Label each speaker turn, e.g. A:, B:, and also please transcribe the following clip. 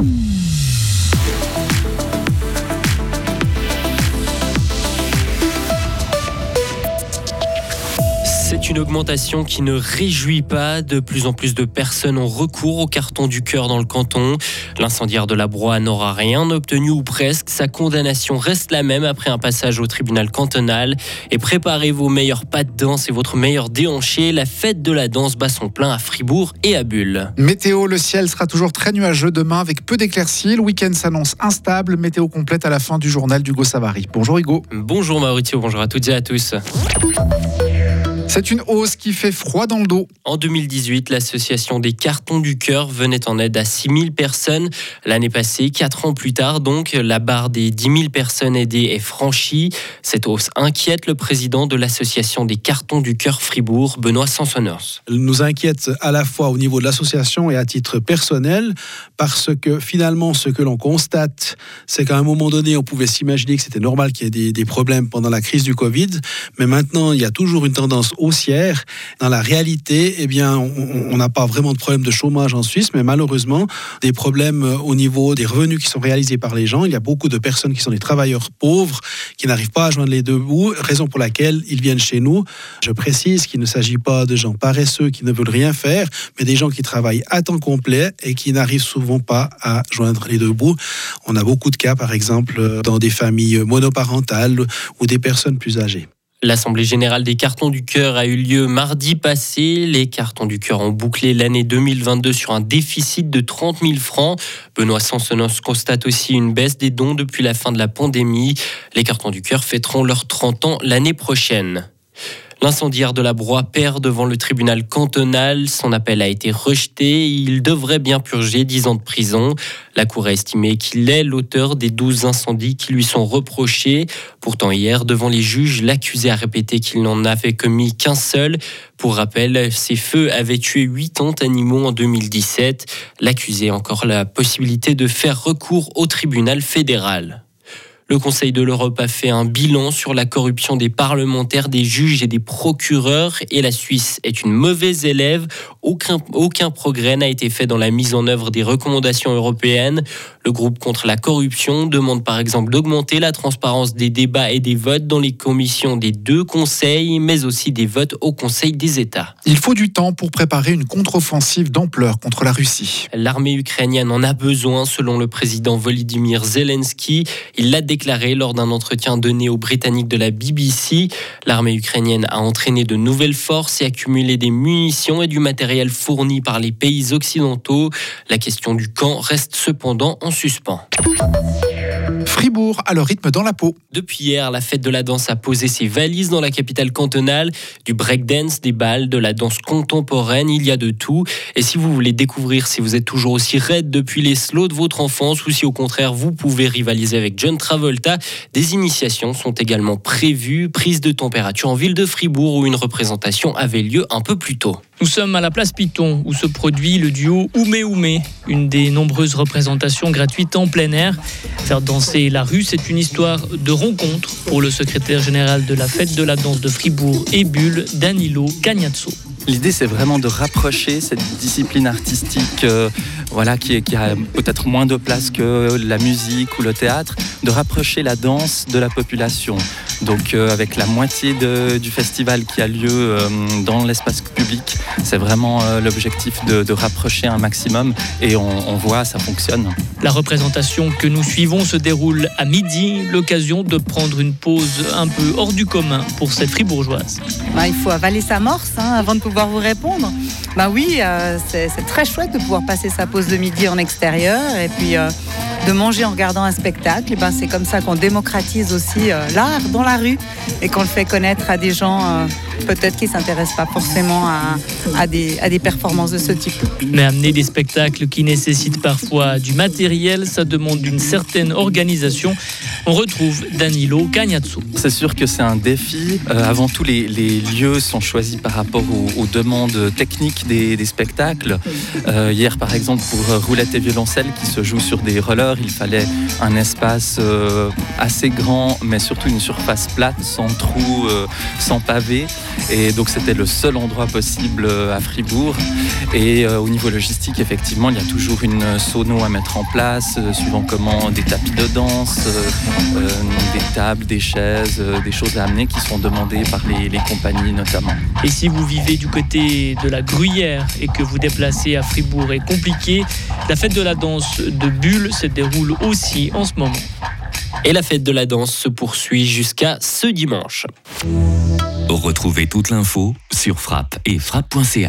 A: Mm-hmm. C'est une augmentation qui ne réjouit pas. De plus en plus de personnes ont recours au carton du cœur dans le canton. L'incendiaire de la Broye n'aura rien obtenu ou presque. Sa condamnation reste la même après un passage au tribunal cantonal. Et préparez vos meilleurs pas de danse et votre meilleur déhanché. La fête de la danse bat son plein à Fribourg et à Bulle.
B: Météo, le ciel sera toujours très nuageux demain avec peu d'éclaircies. Le week-end s'annonce instable. Météo complète à la fin du journal d'Hugo Savary. Bonjour Hugo.
A: Bonjour Mauricio, bonjour à toutes et à tous.
B: C'est une hausse qui fait froid dans le dos.
A: En 2018, l'association des cartons du cœur venait en aide à 6000 personnes. L'année passée, quatre ans plus tard, donc, la barre des 10 000 personnes aidées est franchie. Cette hausse inquiète le président de l'association des cartons du cœur Fribourg, Benoît Sansonners.
C: Elle nous inquiète à la fois au niveau de l'association et à titre personnel, parce que finalement, ce que l'on constate, c'est qu'à un moment donné, on pouvait s'imaginer que c'était normal qu'il y ait des, des problèmes pendant la crise du Covid, mais maintenant, il y a toujours une tendance haussière. Dans la réalité, eh bien, on n'a pas vraiment de problème de chômage en Suisse, mais malheureusement, des problèmes au niveau des revenus qui sont réalisés par les gens. Il y a beaucoup de personnes qui sont des travailleurs pauvres, qui n'arrivent pas à joindre les deux bouts, raison pour laquelle ils viennent chez nous. Je précise qu'il ne s'agit pas de gens paresseux qui ne veulent rien faire, mais des gens qui travaillent à temps complet et qui n'arrivent souvent pas à joindre les deux bouts. On a beaucoup de cas, par exemple, dans des familles monoparentales ou des personnes plus âgées.
A: L'Assemblée générale des cartons du cœur a eu lieu mardi passé. Les cartons du cœur ont bouclé l'année 2022 sur un déficit de 30 000 francs. Benoît Sansonos constate aussi une baisse des dons depuis la fin de la pandémie. Les cartons du cœur fêteront leurs 30 ans l'année prochaine. L'incendiaire de la Broye perd devant le tribunal cantonal. Son appel a été rejeté. Il devrait bien purger 10 ans de prison. La Cour a estimé qu'il est l'auteur des 12 incendies qui lui sont reprochés. Pourtant, hier, devant les juges, l'accusé a répété qu'il n'en avait commis qu'un seul. Pour rappel, ces feux avaient tué 80 animaux en 2017. L'accusé a encore la possibilité de faire recours au tribunal fédéral. Le Conseil de l'Europe a fait un bilan sur la corruption des parlementaires, des juges et des procureurs et la Suisse est une mauvaise élève. Aucun, aucun progrès n'a été fait dans la mise en œuvre des recommandations européennes. Le groupe contre la corruption demande par exemple d'augmenter la transparence des débats et des votes dans les commissions des deux conseils, mais aussi des votes au Conseil des États.
B: Il faut du temps pour préparer une contre-offensive d'ampleur contre la Russie.
A: L'armée ukrainienne en a besoin, selon le président Volodymyr Zelensky. Il l'a déclaré lors d'un entretien donné aux Britanniques de la BBC. L'armée ukrainienne a entraîné de nouvelles forces et accumulé des munitions et du matériel fourni par les pays occidentaux. La question du camp reste cependant en suspens.
B: Fribourg a le rythme dans la peau.
A: Depuis hier, la fête de la danse a posé ses valises dans la capitale cantonale. Du breakdance, des balles, de la danse contemporaine, il y a de tout. Et si vous voulez découvrir si vous êtes toujours aussi raide depuis les slows de votre enfance ou si au contraire vous pouvez rivaliser avec John Travolta, des initiations sont également prévues. Prise de température en ville de Fribourg où une représentation avait lieu un peu plus tôt.
D: Nous sommes à la place Piton où se produit le duo Oumé Oumé, une des nombreuses représentations gratuites en plein air. Faire danser la rue, c'est une histoire de rencontre pour le secrétaire général de la fête de la danse de Fribourg et Bulle, Danilo Cagnazzo.
E: L'idée, c'est vraiment de rapprocher cette discipline artistique euh, voilà, qui, qui a peut-être moins de place que la musique ou le théâtre, de rapprocher la danse de la population. Donc euh, avec la moitié de, du festival qui a lieu euh, dans l'espace public, c'est vraiment euh, l'objectif de, de, rapprocher un maximum et on, on, voit ça fonctionne.
D: La représentation que nous suivons se déroule à midi, l'occasion de prendre une pause un peu hors du commun pour cette fribourgeoise.
F: Bah, il faut avaler sa morse hein, avant de pouvoir vous répondre. Bah oui, euh, c'est très chouette de pouvoir passer sa pause de midi en extérieur et puis euh, de manger en regardant un spectacle. Et ben, c'est comme ça qu'on démocratise aussi euh, l'art dans la rue et qu'on le fait connaître à des gens euh, peut-être qui ne s'intéressent pas forcément à, à, des, à des performances de ce type.
D: Mais amener des spectacles qui nécessitent parfois du matériel, ça demande une certaine organisation. On retrouve Danilo Cagnazzo.
E: C'est sûr que c'est un défi. Euh, avant tout, les, les, lieux sont choisis par rapport aux, aux demandes techniques des, des spectacles. Euh, hier, par exemple, pour Roulette et Violoncelle qui se joue sur des rollers, il fallait un espace euh, assez grand, mais surtout une surface plate, sans trous, euh, sans pavés. Et donc c'était le seul endroit possible euh, à Fribourg. Et euh, au niveau logistique, effectivement, il y a toujours une sono à mettre en place, euh, suivant comment des tapis de danse, des tables, des chaises, des choses à amener qui sont demandées par les, les compagnies notamment.
D: Et si vous vivez du côté de la Gruyère et que vous déplacez à Fribourg est compliqué, la fête de la danse de Bulle se déroule aussi en ce moment.
A: Et la fête de la danse se poursuit jusqu'à ce dimanche.
G: Retrouvez toute l'info sur frappe et frappe.ch.